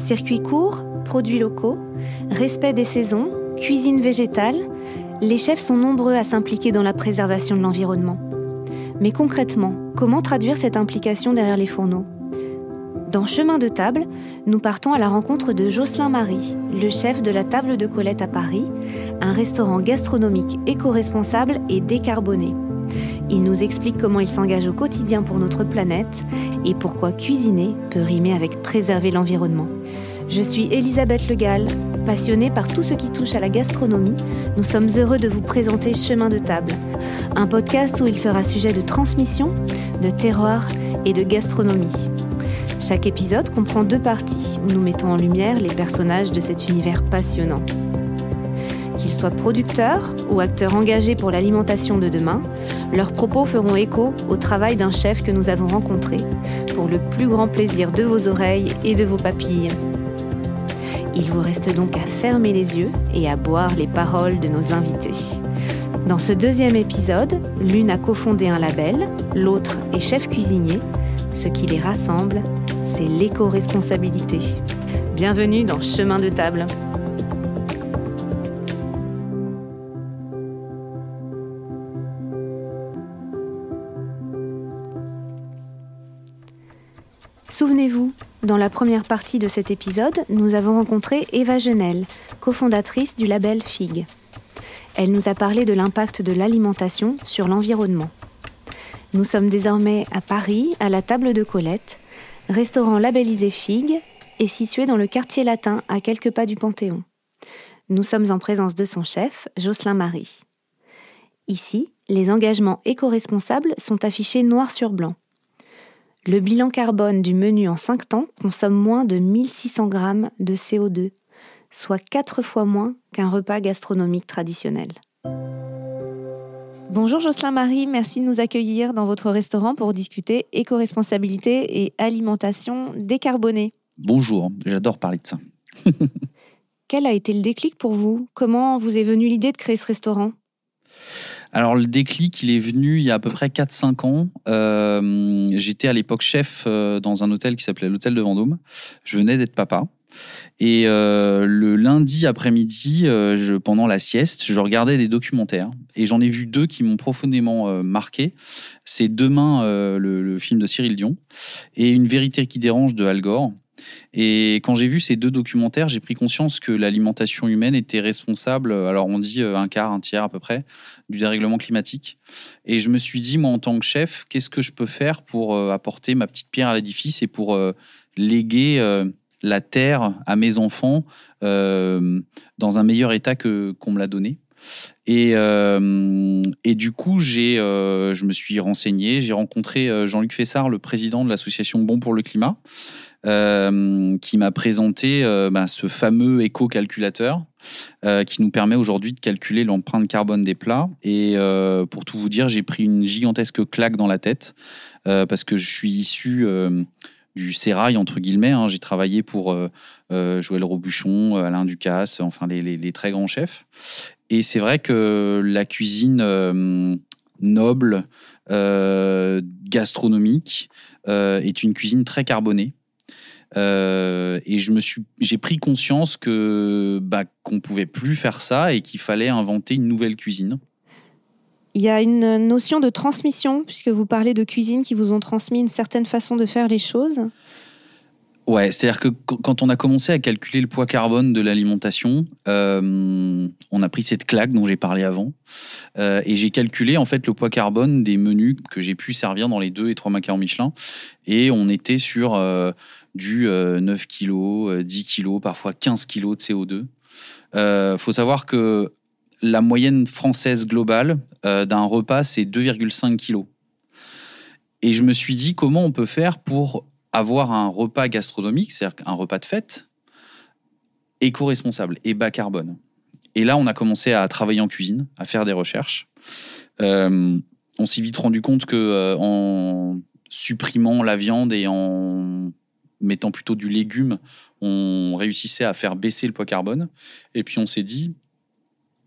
Circuit court, produits locaux, respect des saisons, cuisine végétale, les chefs sont nombreux à s'impliquer dans la préservation de l'environnement. Mais concrètement, comment traduire cette implication derrière les fourneaux? Dans Chemin de table, nous partons à la rencontre de Jocelyn Marie, le chef de la Table de Colette à Paris, un restaurant gastronomique éco-responsable et décarboné. Il nous explique comment il s'engage au quotidien pour notre planète et pourquoi cuisiner peut rimer avec préserver l'environnement. Je suis Elisabeth Legal, passionnée par tout ce qui touche à la gastronomie. Nous sommes heureux de vous présenter Chemin de table, un podcast où il sera sujet de transmission, de terroir et de gastronomie. Chaque épisode comprend deux parties où nous mettons en lumière les personnages de cet univers passionnant. Qu'ils soient producteurs ou acteurs engagés pour l'alimentation de demain, leurs propos feront écho au travail d'un chef que nous avons rencontré pour le plus grand plaisir de vos oreilles et de vos papilles. Il vous reste donc à fermer les yeux et à boire les paroles de nos invités. Dans ce deuxième épisode, l'une a cofondé un label, l'autre est chef cuisinier. Ce qui les rassemble, c'est l'éco-responsabilité. Bienvenue dans Chemin de table. Souvenez-vous, dans la première partie de cet épisode, nous avons rencontré Eva Genel, cofondatrice du label FIG. Elle nous a parlé de l'impact de l'alimentation sur l'environnement. Nous sommes désormais à Paris, à la table de Colette, restaurant labellisé FIG et situé dans le quartier latin à quelques pas du Panthéon. Nous sommes en présence de son chef, Jocelyn Marie. Ici, les engagements éco-responsables sont affichés noir sur blanc. Le bilan carbone du menu en 5 temps consomme moins de 1600 grammes de CO2, soit 4 fois moins qu'un repas gastronomique traditionnel. Bonjour Jocelyn Marie, merci de nous accueillir dans votre restaurant pour discuter éco-responsabilité et alimentation décarbonée. Bonjour, j'adore parler de ça. Quel a été le déclic pour vous? Comment vous est venue l'idée de créer ce restaurant? Alors le déclic, il est venu il y a à peu près 4-5 ans. Euh, j'étais à l'époque chef euh, dans un hôtel qui s'appelait l'hôtel de Vendôme. Je venais d'être papa. Et euh, le lundi après-midi, pendant la sieste, je regardais des documentaires et j'en ai vu deux qui m'ont profondément marqué. C'est Demain, le, le, film de Cyril Dion, et Une vérité qui dérange de Al Gore. Et quand j'ai vu ces deux documentaires, j'ai pris conscience que l'alimentation humaine était responsable, alors on dit euh, un quart, un tiers à peu près, du dérèglement climatique. Et je me suis dit, moi en tant que chef, qu'est-ce que je peux faire pour euh, apporter ma petite pierre à l'édifice et pour euh, léguer la terre à mes enfants dans un meilleur état que qu'on me l'a donné. Et, et, du coup, je me suis renseigné, j'ai rencontré Jean-Luc Fessard, le président de l'association Bon pour le climat, euh, qui m'a présenté euh, bah, ce fameux éco-calculateur euh, qui nous permet aujourd'hui de calculer l'empreinte carbone des plats. Et pour tout vous dire, j'ai pris une gigantesque claque dans la tête parce que je suis issu du sérail entre guillemets. Hein. J'ai travaillé pour Joël Robuchon, Alain Ducasse, enfin les, les, très grands chefs. Et c'est vrai que la cuisine noble, gastronomique, est une cuisine très carbonée. Euh, et je me suis, j'ai pris conscience que bah, qu'on pouvait plus faire ça et qu'il fallait inventer une nouvelle cuisine. Il y a une notion de transmission puisque vous parlez de cuisine qui vous ont transmis une certaine façon de faire les choses. Ouais, c'est-à-dire que quand on a commencé à calculer le poids carbone de l'alimentation, euh, on a pris cette claque dont j'ai parlé avant, euh, et j'ai calculé en fait le poids carbone des menus que j'ai pu servir dans les deux et trois macarons Michelin, et on était sur du 9 kg, 10 kg, parfois 15 kg de CO2. Il euh, faut savoir que la moyenne française globale euh, d'un repas, c'est 2,5 kg. Et je me suis dit comment on peut faire pour avoir un repas gastronomique, c'est-à-dire un repas de fête, éco-responsable et bas carbone. Et là, on a commencé à travailler en cuisine, à faire des recherches. Euh, on s'est vite rendu compte que en supprimant la viande et en mettant plutôt du légume, on réussissait à faire baisser le poids carbone. Et puis on s'est dit,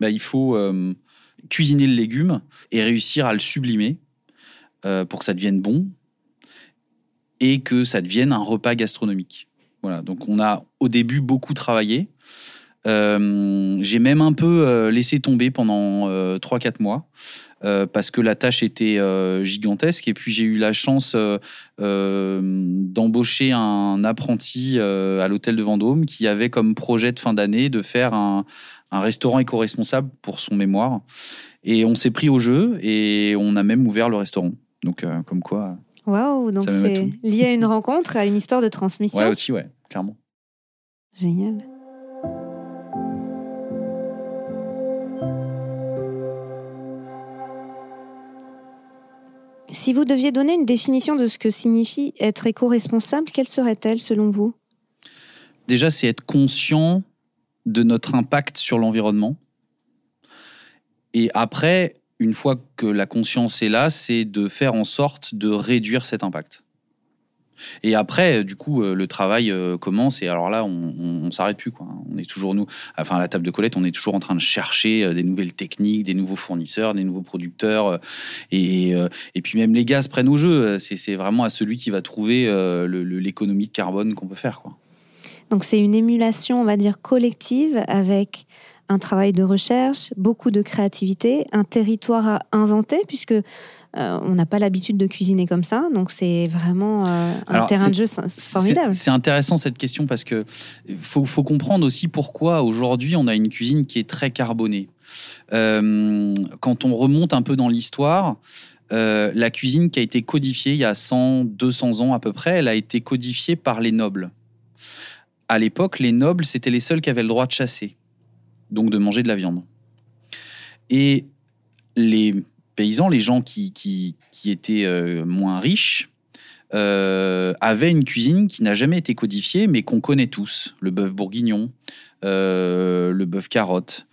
bah, il faut euh, cuisiner le légume et réussir à le sublimer euh, pour que ça devienne bon et que ça devienne un repas gastronomique. Voilà, donc on a au début beaucoup travaillé. Euh, j'ai même un peu euh, laissé tomber pendant 3-4 mois parce que la tâche était gigantesque. Et puis j'ai eu la chance d'embaucher un apprenti à l'hôtel de Vendôme qui avait comme projet de fin d'année de faire un, un restaurant éco-responsable pour son mémoire. Et on s'est pris au jeu et on a même ouvert le restaurant. Donc, comme quoi. Waouh, donc c'est lié à une rencontre, à une histoire de transmission. Ouais, aussi, ouais, clairement. Génial. Si vous deviez donner une définition de ce que signifie être éco-responsable, quelle serait-elle selon vous? Déjà, c'est être conscient de notre impact sur l'environnement. Et après, une fois que la conscience est là, c'est de faire en sorte de réduire cet impact. Et après, du coup, euh, le travail euh, commence et alors là, on, ne s'arrête plus. On est toujours nous, enfin à la table de Colette, on est toujours en train de chercher euh, des nouvelles techniques, des nouveaux fournisseurs, des nouveaux producteurs. Et, puis même les gaz prennent au jeu. C'est vraiment à celui qui va trouver l'économie de carbone qu'on peut faire. Donc c'est une émulation, on va dire, collective avec un travail de recherche, beaucoup de créativité, un territoire à inventer, puisque euh, on n'a pas l'habitude de cuisiner comme ça, donc c'est vraiment euh, un terrain de jeu formidable. C'est intéressant cette question parce que faut, faut comprendre aussi pourquoi aujourd'hui on a une cuisine qui est très carbonée. Euh, quand on remonte un peu dans l'histoire, la cuisine qui a été codifiée il y a 100, 200 ans à peu près, elle a été codifiée par les nobles. À l'époque, les nobles, c'était les seuls qui avaient le droit de chasser donc de manger de la viande. Et les paysans, les gens qui, qui, étaient euh, moins riches, euh, avaient une cuisine qui n'a jamais été codifiée, mais qu'on connaît tous. Le bœuf bourguignon, euh, le bœuf carotte,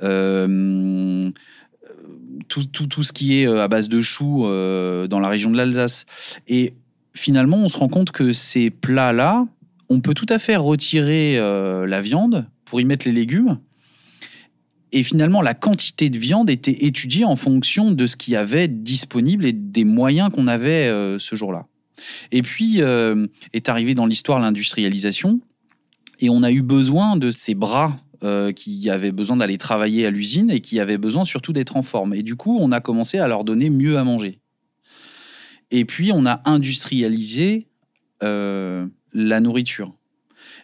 tout, tout, tout, ce qui est à base de choux dans la région de l'Alsace. Et finalement, on se rend compte que ces plats-là, on peut tout à fait retirer la viande pour y mettre les légumes et finalement, la quantité de viande était étudiée en fonction de ce qu'il y avait disponible et des moyens qu'on avait euh, ce jour-là. Et puis euh, est arrivé dans l'histoire l'industrialisation, et on a eu besoin de ces bras euh, qui avaient besoin d'aller travailler à l'usine et qui avaient besoin surtout d'être en forme. Et du coup, on a commencé à leur donner mieux à manger. Et puis, on a industrialisé la nourriture.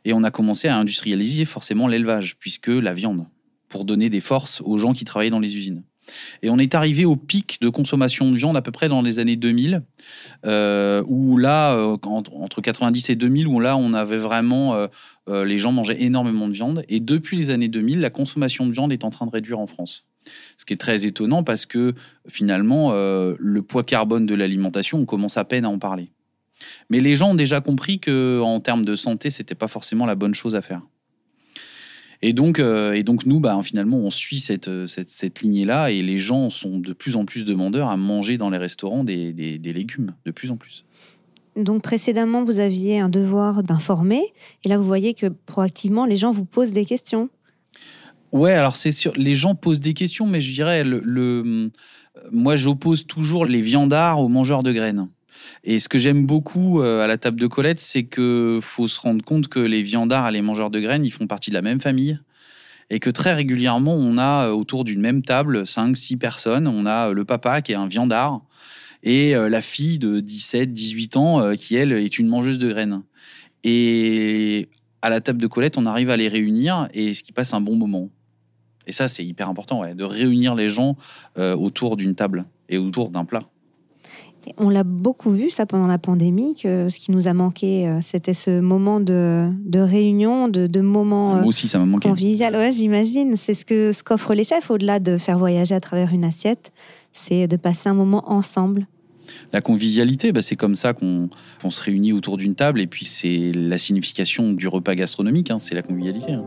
Et on a commencé à industrialiser forcément l'élevage, puisque la viande pour donner des forces aux gens qui travaillaient dans les usines. Et on est arrivé au pic de consommation de viande à peu près dans les années 2000, euh, où là, euh, entre 90 et 2000, où là, on avait vraiment, euh, les gens mangeaient énormément de viande. Et depuis les années 2000, la consommation de viande est en train de réduire en France. Ce qui est très étonnant parce que finalement, le poids carbone de l'alimentation, on commence à peine à en parler. Mais les gens ont déjà compris que, en termes de santé, c'était pas forcément la bonne chose à faire. Et donc, euh, et donc nous, bah, finalement, on suit cette, euh, cette, cette lignée-là et les gens sont de plus en plus demandeurs à manger dans les restaurants des, des, légumes, de plus en plus. Donc précédemment, vous aviez un devoir d'informer, et là, vous voyez que proactivement, les gens vous posent des questions. Ouais, alors c'est sûr, les gens posent des questions, mais je dirais, le, le moi, j'oppose toujours les viandards aux mangeurs de graines. Et ce que j'aime beaucoup euh, à la table de Colette, c'est que faut se rendre compte que les viandards et les mangeurs de graines, ils font partie de la même famille. Et que très régulièrement, on a euh, autour d'une même table 5-6 personnes. On a euh, le papa qui est un viandard et la fille de 17, 18 ans qui, elle, est une mangeuse de graines. Et à la table de Colette, on arrive à les réunir et ce qui passe un bon moment. Et ça, c'est hyper important, de réunir les gens autour d'une table et autour d'un plat. On l'a beaucoup vu, ça, pendant la pandémie, que ce qui nous a manqué, euh, c'était ce moment de, réunion, de, de moments Moi aussi, ça m'a manqué. convivial. Ouais, j'imagine. C'est ce que ce qu'offrent les chefs, au-delà de faire voyager à travers une assiette, c'est de passer un moment ensemble. La convivialité, bah, c'est comme ça qu'on se réunit autour d'une table, et puis c'est la signification du repas gastronomique, hein, c'est la convivialité. Hein.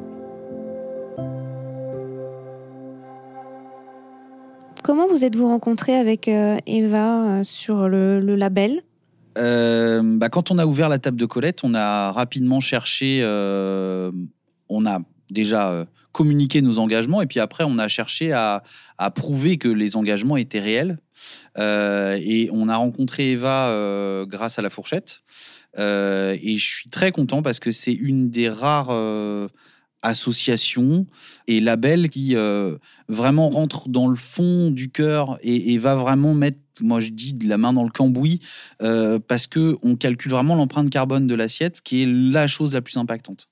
Comment vous êtes-vous rencontré avec euh, Eva euh, sur le, label? Euh, bah, Quand on a ouvert la table de Colette, on a rapidement cherché, on a déjà communiqué nos engagements et puis après on a cherché à, prouver que les engagements étaient réels. et on a rencontré Eva grâce à la fourchette. et je suis très content parce que c'est une des rares associations et labels qui vraiment rentrent dans le fond du cœur et, va vraiment mettre, moi je dis, de la main dans le cambouis parce que on calcule vraiment l'empreinte carbone de l'assiette, qui est la chose la plus impactante.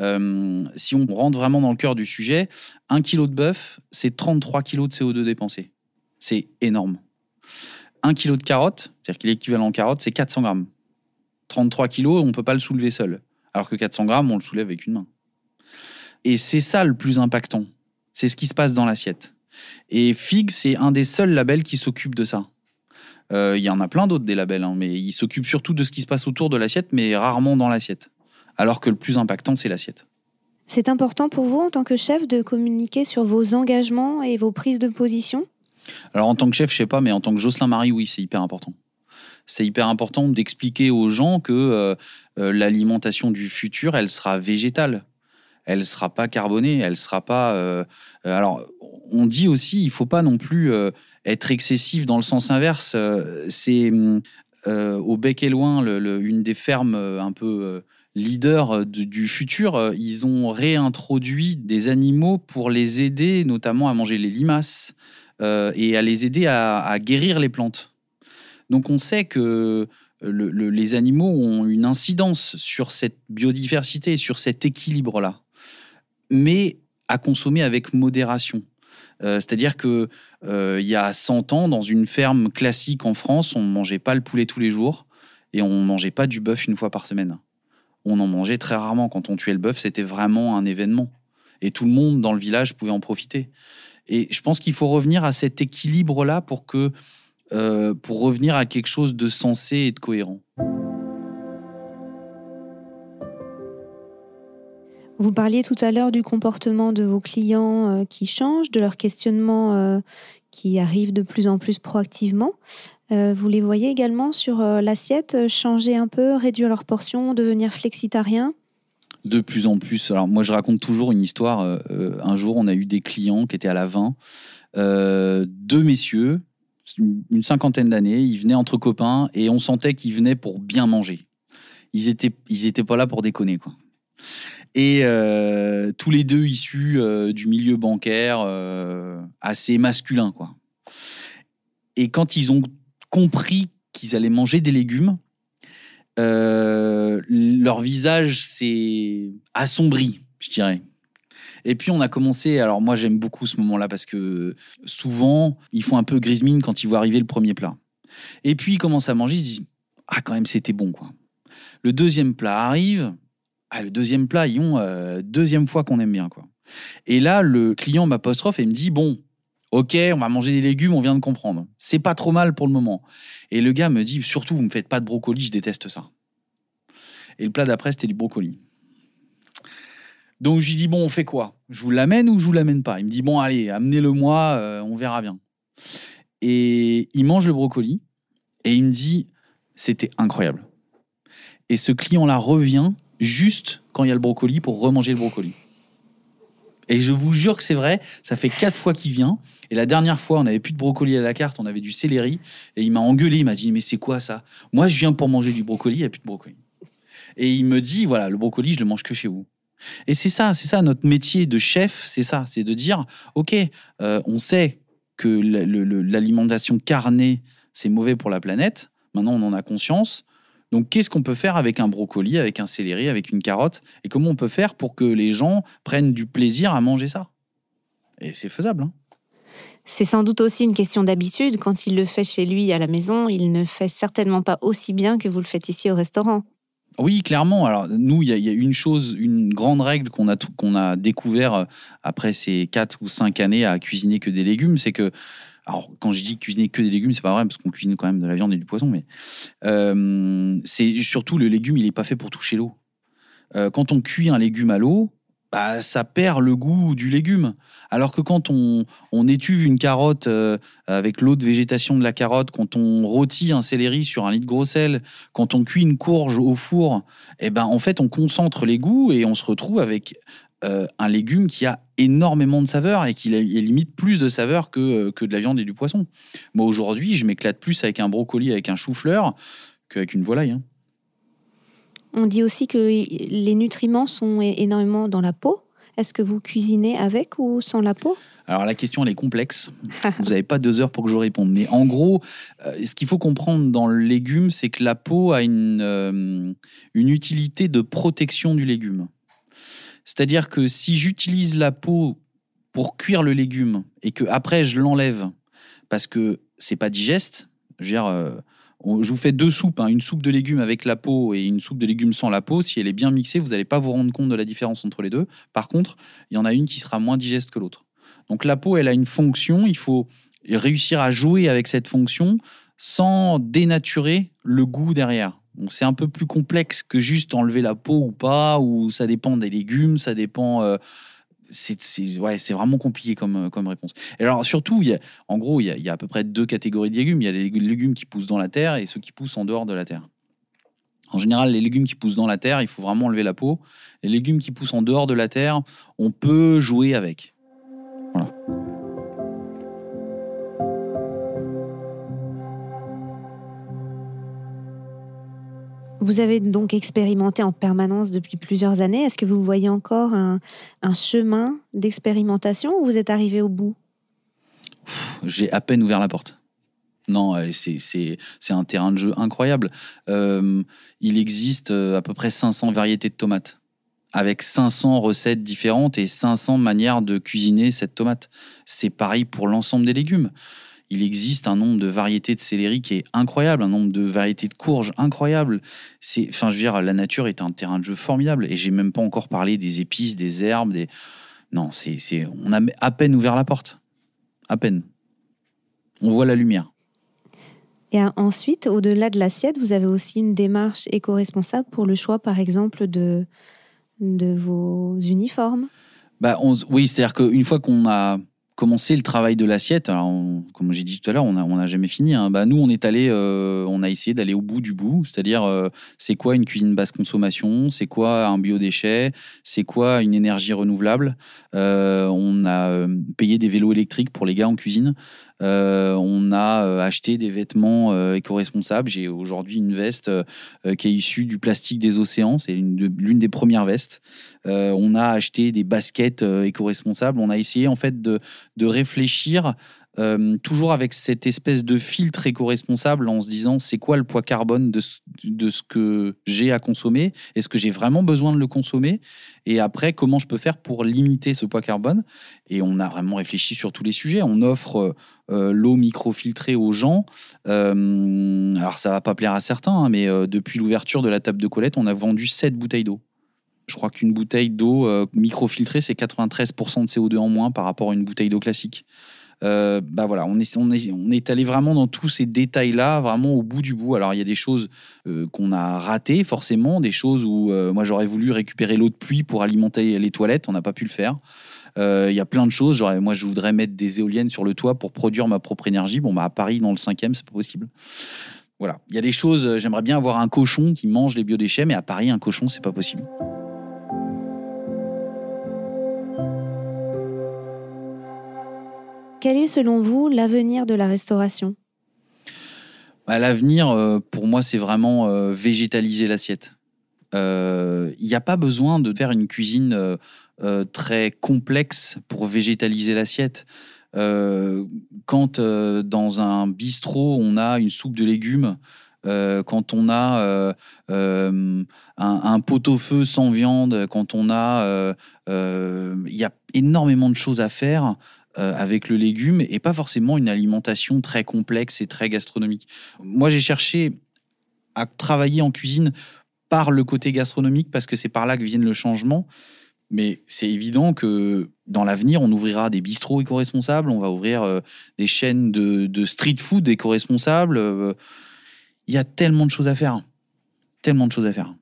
Euh, si on rentre vraiment dans le cœur du sujet, un kilo de bœuf, c'est 33 kilos de CO2 dépensés. C'est énorme. Un kilo de carotte, c'est-à-dire qu'il est équivalent en carotte, c'est 400 grammes. 33 kilos, on ne peut pas le soulever seul. Alors que 400 grammes, on le soulève avec une main. Et c'est ça le plus impactant. C'est ce qui se passe dans l'assiette. Et Fig, c'est un des seuls labels qui s'occupe de ça. Euh, il y en a plein d'autres des labels, hein, mais il s'occupe surtout de ce qui se passe autour de l'assiette, mais rarement dans l'assiette alors que le plus impactant, c'est l'assiette. C'est important pour vous, en tant que chef, de communiquer sur vos engagements et vos prises de position? Alors, en tant que chef, je sais pas, mais en tant que Jocelyn Marie, oui, c'est hyper important. C'est hyper important d'expliquer aux gens que euh, euh, l'alimentation du futur, elle sera végétale. Elle sera pas carbonée, elle sera pas. Euh, alors, on dit aussi, il faut pas non plus être excessif dans le sens inverse. c'est au bec et loin, une des fermes un peu leaders euh, du futur, euh, ils ont réintroduit des animaux pour les aider notamment à manger les limaces euh, et à les aider à, guérir les plantes. Donc on sait que les animaux ont une incidence sur cette biodiversité, sur cet équilibre-là, mais à consommer avec modération. C'est-à-dire que il y a 100 ans, dans une ferme classique en France, on ne mangeait pas le poulet tous les jours et on ne mangeait pas du bœuf une fois par semaine on en mangeait très rarement. Quand on tuait le bœuf, c'était vraiment un événement. Et tout le monde dans le village pouvait en profiter. Et je pense qu'il faut revenir à cet équilibre-là pour euh, pour revenir à quelque chose de sensé et de cohérent. Vous parliez tout à l'heure du comportement de vos clients euh, qui changent, de leur questionnement euh, qui arrive de plus en plus proactivement. Euh, vous les voyez également sur l'assiette changer un peu, réduire leur portion, devenir flexitarien De plus en plus. Alors moi je raconte toujours une histoire. un jour on a eu des clients qui étaient à la 20, deux messieurs, une cinquantaine d'années, ils venaient entre copains et on sentait qu'ils venaient pour bien manger. Ils étaient, ils étaient pas là pour déconner quoi. Et tous les deux issus du milieu bancaire assez masculin quoi. Et quand ils ont compris qu'ils allaient manger des légumes, euh, leur visage s'est assombri, je dirais. Et puis on a commencé, alors moi j'aime beaucoup ce moment-là parce que souvent ils font un peu grise mine quand ils voient arriver le premier plat. Et puis ils commencent à manger, ils disent ah quand même c'était bon quoi. Le deuxième plat arrive, ah le deuxième plat ils ont euh, deuxième fois qu'on aime bien quoi. Et là le client m'apostrophe et me dit bon Ok, on va manger des légumes, on vient de comprendre. C'est pas trop mal pour le moment. Et le gars me dit surtout, vous me faites pas de brocoli, je déteste ça. Et le plat d'après, c'était du brocoli. Donc je lui dis bon, on fait quoi? Je vous l'amène ou je vous l'amène pas? Il me dit bon, allez, amenez-le-moi, euh, on verra bien. Et il mange le brocoli et il me dit c'était incroyable. Et ce client-là revient juste quand il y a le brocoli pour remanger le brocoli. Et je vous jure que c'est vrai, ça fait quatre fois qu'il vient. Et la dernière fois, on n'avait plus de brocoli à la carte, on avait du céleri. Et il m'a engueulé, il m'a dit Mais c'est quoi ça? Moi, je viens pour manger du brocoli, il n'y a plus de brocoli. Et il me dit Voilà, le brocoli, je le mange que chez vous. Et c'est ça, c'est ça, notre métier de chef, c'est ça, c'est de dire Ok, euh, on sait que l'alimentation carnée, c'est mauvais pour la planète. Maintenant, on en a conscience. Donc, qu'est-ce qu'on peut faire avec un brocoli, avec un céleri, avec une carotte? Et comment on peut faire pour que les gens prennent du plaisir à manger ça? Et c'est faisable. Hein. c'est sans doute aussi une question d'habitude. Quand il le fait chez lui à la maison, il ne fait certainement pas aussi bien que vous le faites ici au restaurant. Oui, clairement. Alors nous, il y, a une chose, une grande règle qu'on a qu'on a découvert euh, après ces quatre ou cinq années à cuisiner que des légumes, c'est que alors, quand je dis cuisiner que des légumes, c'est pas vrai parce qu'on cuisine quand même de la viande et du poisson, mais euh, c'est surtout le légume, il n'est pas fait pour toucher l'eau. Euh, quand on cuit un légume à l'eau, bah, ça perd le goût du légume. Alors que quand on, on étuve une carotte euh, avec l'eau de végétation de la carotte, quand on rôtit un céleri sur un lit de gros sel, quand on cuit une courge au four, eh ben, en fait, on concentre les goûts et on se retrouve avec euh, un légume qui a énormément de saveur et qui limite plus de saveur que, euh, que de la viande et du poisson. Moi, aujourd'hui, je m'éclate plus avec un brocoli, avec un chou-fleur qu'avec une volaille. Hein. On dit aussi que les nutriments sont énormément dans la peau. Est-ce que vous cuisinez avec ou sans la peau? Alors la question elle est complexe. Vous n'avez pas deux heures pour que je vous réponde. Mais en gros, euh, ce qu'il faut comprendre dans le légume, c'est que la peau a une, euh, une utilité de protection du légume. C'est-à-dire que si j'utilise la peau pour cuire le légume et que après je l'enlève parce que c'est pas digeste, je veux dire, euh, je vous fais deux soupes, hein, une soupe de légumes avec la peau et une soupe de légumes sans la peau. Si elle est bien mixée, vous n'allez pas vous rendre compte de la différence entre les deux. Par contre, il y en a une qui sera moins digeste que l'autre. Donc la peau, elle a une fonction, il faut réussir à jouer avec cette fonction sans dénaturer le goût derrière. C'est un peu plus complexe que juste enlever la peau ou pas, ou ça dépend des légumes, ça dépend... Euh, c'est ouais, vraiment compliqué comme, comme réponse. Et alors surtout, y a, en gros, il y, a, y, a, à peu près deux catégories de légumes. Il y a les légumes qui poussent dans la terre et ceux qui poussent en dehors de la terre. En général, les légumes qui poussent dans la terre, il faut vraiment enlever la peau. Les légumes qui poussent en dehors de la terre, on peut jouer avec. Vous avez donc expérimenté en permanence depuis plusieurs années. Est-ce que vous voyez encore un, chemin d'expérimentation ou vous êtes arrivé au bout? J'ai à peine ouvert la porte. Non, euh, c'est un terrain de jeu incroyable. Euh, il existe euh, à peu près 500 variétés de tomates avec 500 recettes différentes et 500 manières de cuisiner cette tomate. C'est pareil pour l'ensemble des légumes. Il existe un nombre de variétés de céleri qui est incroyable, un nombre de variétés de courges incroyable. C'est, enfin, je veux dire, la nature est un terrain de jeu formidable. Et j'ai même pas encore parlé des épices, des herbes, des. Non, c'est, c'est, on a à peine ouvert la porte, à peine. On voit la lumière. Et ensuite, au-delà de l'assiette, vous avez aussi une démarche éco-responsable pour le choix, par exemple, de de vos uniformes? Bah, Oui, c'est-à-dire qu'une fois qu'on a commencé le travail de l'assiette, comme j'ai dit tout à l'heure, on n'a jamais fini. Hein. Bah, nous, on est allé, euh, on a essayé d'aller au bout du bout, c'est-à-dire euh, c'est quoi une cuisine basse consommation, c'est quoi un biodéchet, c'est quoi une énergie renouvelable? Euh, on a payé des vélos électriques pour les gars en cuisine. Euh, on a euh, acheté des vêtements euh, éco-responsables. J'ai aujourd'hui une veste qui est issue du plastique des océans. C'est l'une des premières vestes. on a acheté des baskets éco-responsables. On a essayé en fait de, de réfléchir euh, toujours avec cette espèce de filtre éco-responsable en se disant c'est quoi le poids carbone de, ce que j'ai à consommer? Est-ce que j'ai vraiment besoin de le consommer? Et après, comment je peux faire pour limiter ce poids carbone? Et on a vraiment réfléchi sur tous les sujets. On offre euh, l'eau microfiltrée aux gens. Euh, alors ça va pas plaire à certains, hein, mais depuis l'ouverture de la table de Colette, on a vendu 7 bouteilles d'eau. Je crois qu'une bouteille d'eau microfiltrée, c'est 93% de CO2 en moins par rapport à une bouteille d'eau classique. Euh, bah voilà, on est, on, est, on est allé vraiment dans tous ces détails-là, vraiment au bout du bout. Alors, il y a des choses euh, qu'on a ratées, forcément, des choses où euh, moi j'aurais voulu récupérer l'eau de pluie pour alimenter les toilettes, on n'a pas pu le faire. Il y a plein de choses. Moi, je voudrais mettre des éoliennes sur le toit pour produire ma propre énergie. Bon, bah, à Paris, dans le cinquième, c'est pas possible. Voilà. Il y a des choses. J'aimerais bien avoir un cochon qui mange les biodéchets, mais à Paris, un cochon, c'est pas possible. Quel est selon vous l'avenir de la restauration? Bah, L'avenir, euh, pour moi, c'est vraiment euh, végétaliser l'assiette. Euh, il n'y a pas besoin de faire une cuisine très complexe pour végétaliser l'assiette. quand dans un bistrot, on a une soupe de légumes, quand on a un, un, pot-au-feu sans viande, quand on a... Il y a énormément de choses à faire euh, avec le légume et pas forcément une alimentation très complexe et très gastronomique. Moi, j'ai cherché à travailler en cuisine par le côté gastronomique parce que c'est par là que viennent le changement. Mais c'est évident que dans l'avenir, on ouvrira des bistrots éco-responsables, on va ouvrir euh, des chaînes de, street food éco-responsables. Euh, il y a tellement de choses à faire. Tellement de choses à faire.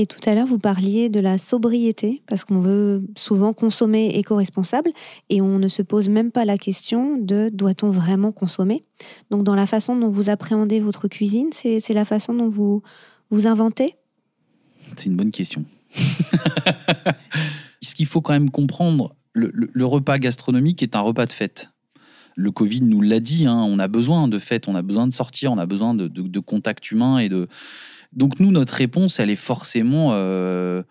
Et tout à l'heure, vous parliez de la sobriété, parce qu'on veut souvent consommer éco-responsable, et on ne se pose même pas la question de doit-on vraiment consommer. Donc dans la façon dont vous appréhendez votre cuisine, c'est la façon dont vous vous inventez? C'est une bonne question. Ce qu'il faut quand même comprendre, le, repas gastronomique est un repas de fête. Le Covid nous l'a dit, hein, on a besoin de fête, on a besoin de sortir, on a besoin de, de contact humain et de, Donc nous, notre réponse, elle est forcément euh,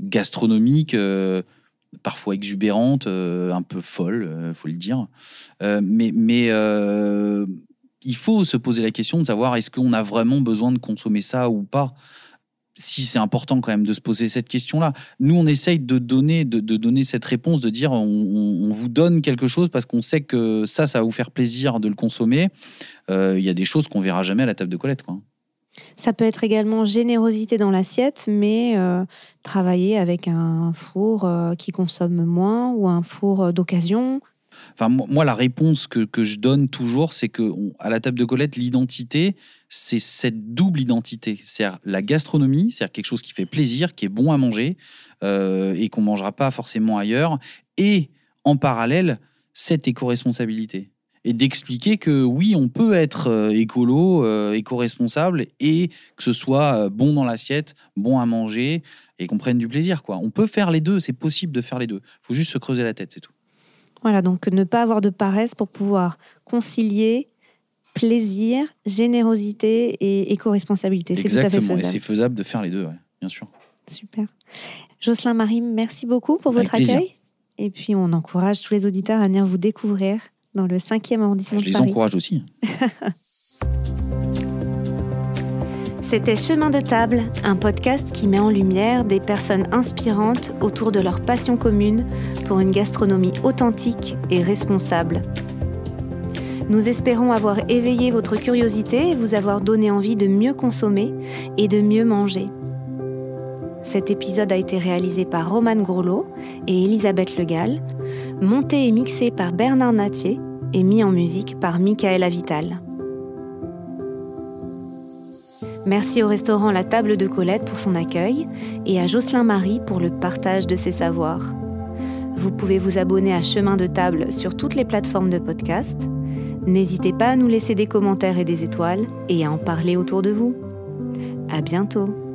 gastronomique, euh, parfois exubérante, euh, un peu folle, faut le dire. mais il faut se poser la question de savoir est-ce qu'on a vraiment besoin de consommer ça ou pas? Si c'est important quand même de se poser cette question-là. Nous, on essaye de donner, de, donner cette réponse, de dire on, vous donne quelque chose parce qu'on sait que ça, ça va vous faire plaisir de le consommer. Il y a des choses qu'on verra jamais à la table de Colette. Quoi. Ça peut être également générosité dans l'assiette, mais euh, travailler avec un four euh, qui consomme moins ou un four euh, d'occasion. Enfin, moi, la réponse que, que je donne toujours, c'est que à la table de Colette, l'identité, c'est cette double identité. C'est la gastronomie, c'est quelque chose qui fait plaisir, qui est bon à manger et qu'on mangera pas forcément ailleurs. Et en parallèle, cette éco-responsabilité et d'expliquer que oui, on peut être euh, écolo, euh, éco-responsable et que ce soit euh, bon dans l'assiette, bon à manger et qu'on prenne du plaisir. Quoi. On peut faire les deux, c'est possible de faire les deux. Il faut juste se creuser la tête, c'est tout. Voilà, donc ne pas avoir de paresse pour pouvoir concilier plaisir, générosité et éco-responsabilité. C'est tout à fait faisable. Et c'est faisable de faire les deux, bien sûr. Super. Jocelyn Marie, merci beaucoup pour votre accueil. Et puis on encourage tous les auditeurs à venir vous découvrir dans le 5e arrondissement Je de Paris. les encourage aussi. C'était Chemin de table, un podcast qui met en lumière des personnes inspirantes autour de leur passion commune pour une gastronomie authentique et responsable. Nous espérons avoir éveillé votre curiosité et vous avoir donné envie de mieux consommer et de mieux manger. Cet épisode a été réalisé par Romane Grolot et Elisabeth Legal, monté et mixé par Bernard Natier et mis en musique par Michael Avital. Merci au restaurant La Table de Colette pour son accueil et à Jocelyn Marie pour le partage de ses savoirs. Vous pouvez vous abonner à Chemin de Table sur toutes les plateformes de podcast. N'hésitez pas à nous laisser des commentaires et des étoiles et à en parler autour de vous. À bientôt!